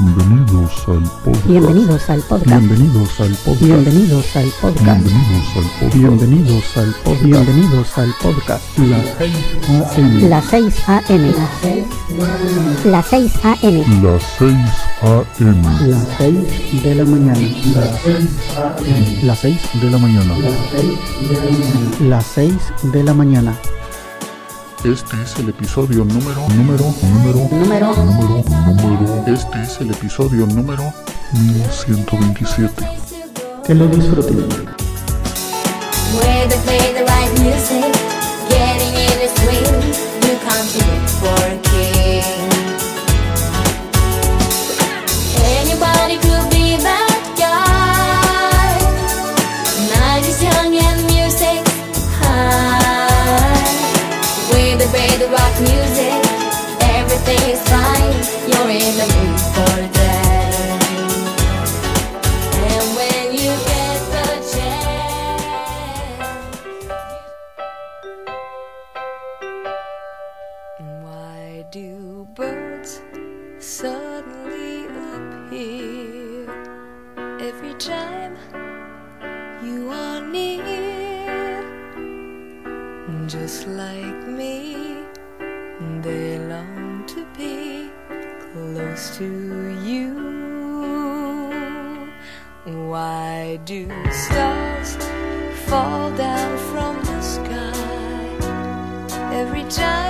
Bienvenidos al podcast. Bienvenidos al podcast. Bienvenidos al podcast. Bienvenidos al podcast. Bienvenidos al podcast. Bienvenidos al podcast. Bienvenidos al podcast. Las 6 AM. Las 6 AM. Las 6 AM. Las 6 de la mañana. Las 6 de la mañana. Las 6 de la mañana. Este es el episodio número, número, número, Número. número, número. Este es el episodio número 1127. Que lo disfruten. Just like me, they long to be close to you. Why do stars fall down from the sky every time?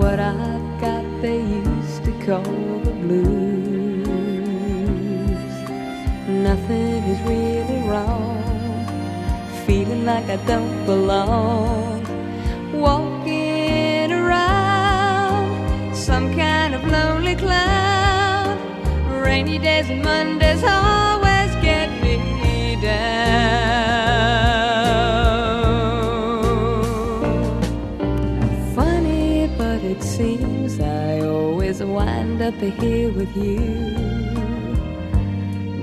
What I've got they used to call the blues. Nothing is really wrong. Feeling like I don't belong. Walking around some kind of lonely cloud. Rainy days and Mondays always up here with you.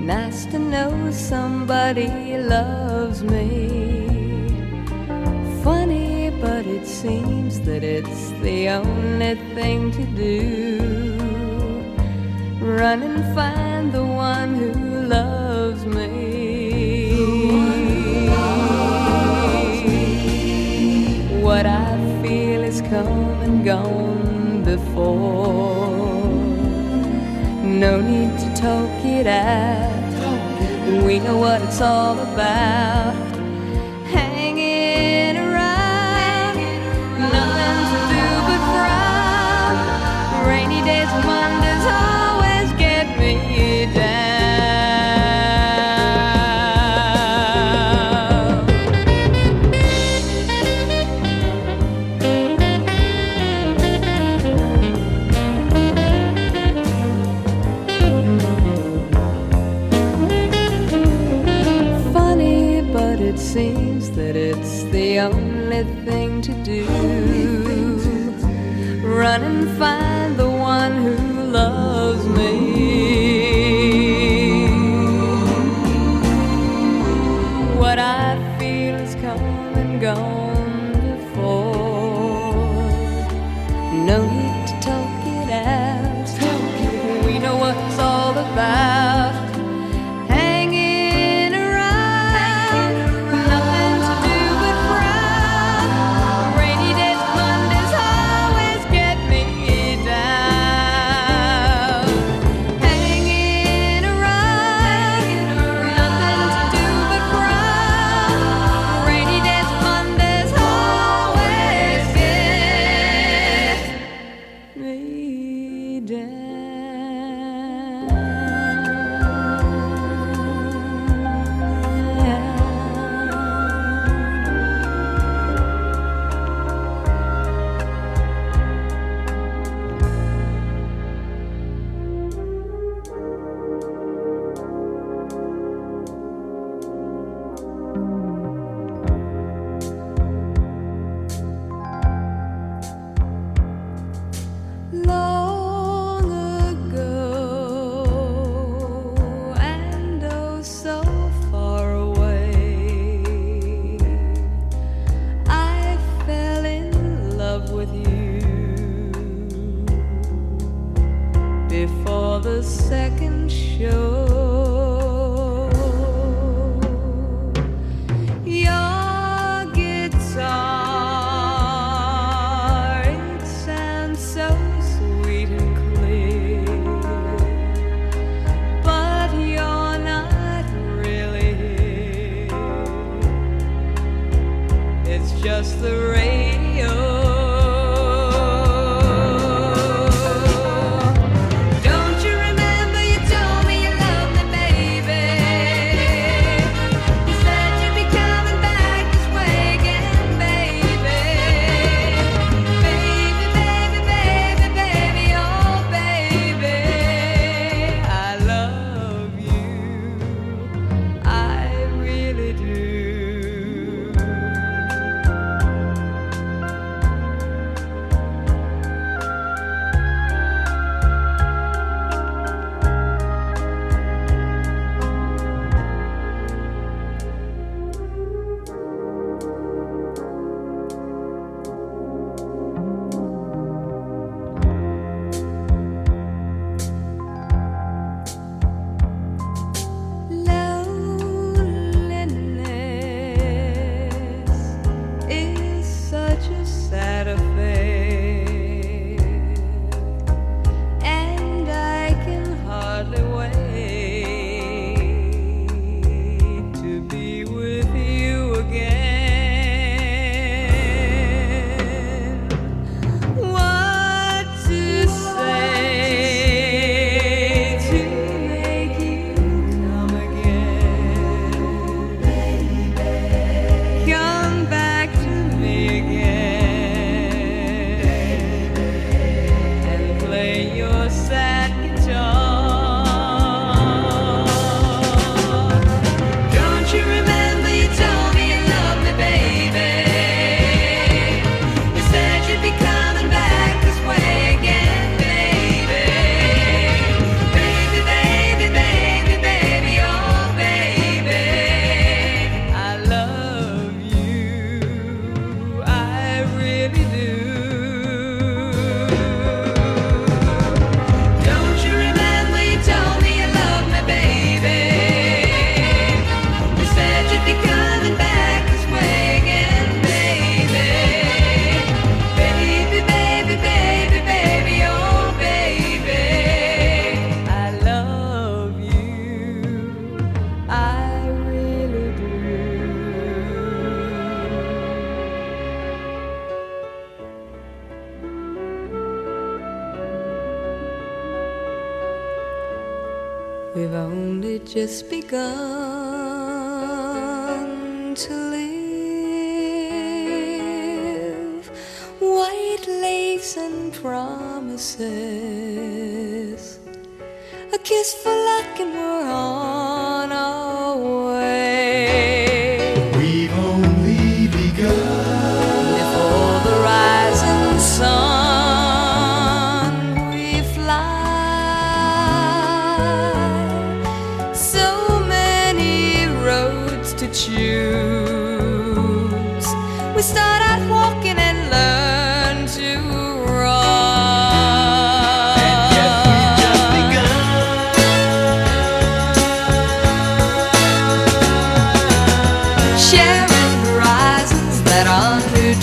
Nice to know somebody loves me. Funny, but it seems that it's the only thing to do. Run and find the one who it out. We know what it's all about. Seems that it's the only thing to do. Run and find just the radio. Just begun to live. White lakes and promises. A kiss for luck, and we're on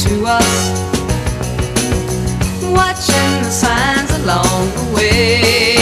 to us, watching the signs along the way.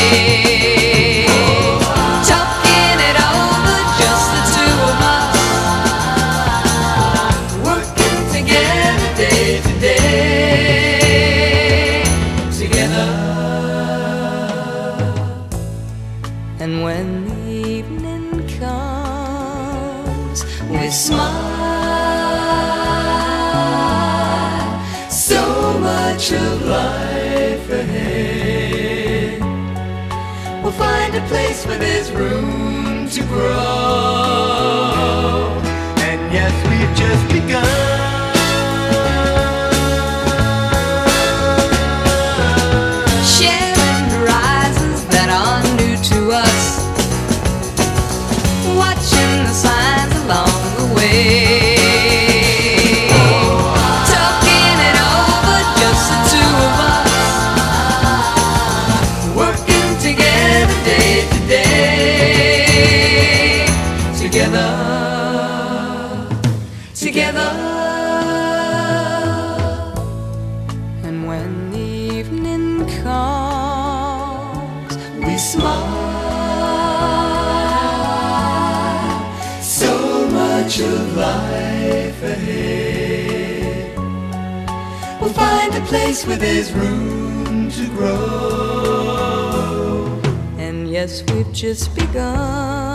Where there's room to grow. Smile. So much of life ahead. We'll find a place where there's room to grow. And yes, we've just begun.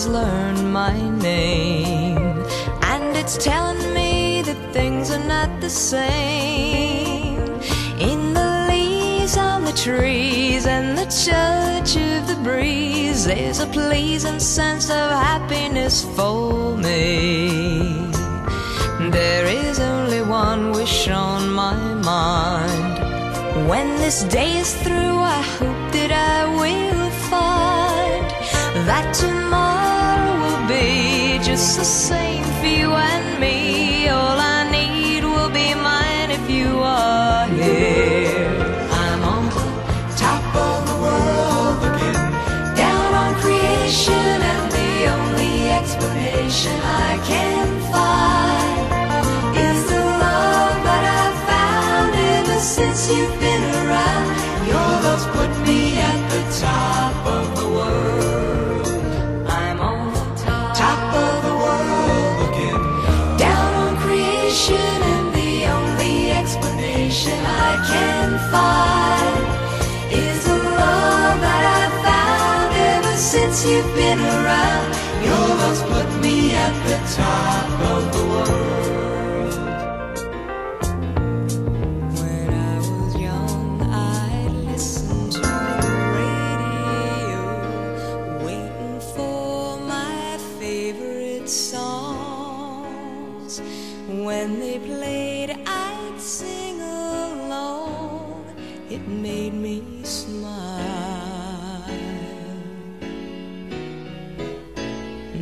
Has learned my name, and it's telling me that things are not the same. In the leaves on the trees and the touch of the breeze, there's a pleasing sense of happiness for me. There is only one wish on my mind. When this day is through, I hope that I will that tomorrow will be just the same for you and me. All I need will be mine if you are here. I'm on the top of the world looking down on creation, and the only explanation I can find is the love that I've found ever since you've been since you've been around. Your love's put me at the top of the world. When I was young, I'd listen to the radio, waiting for my favorite songs. When they played, I'd sing along. It made me smile.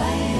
Looking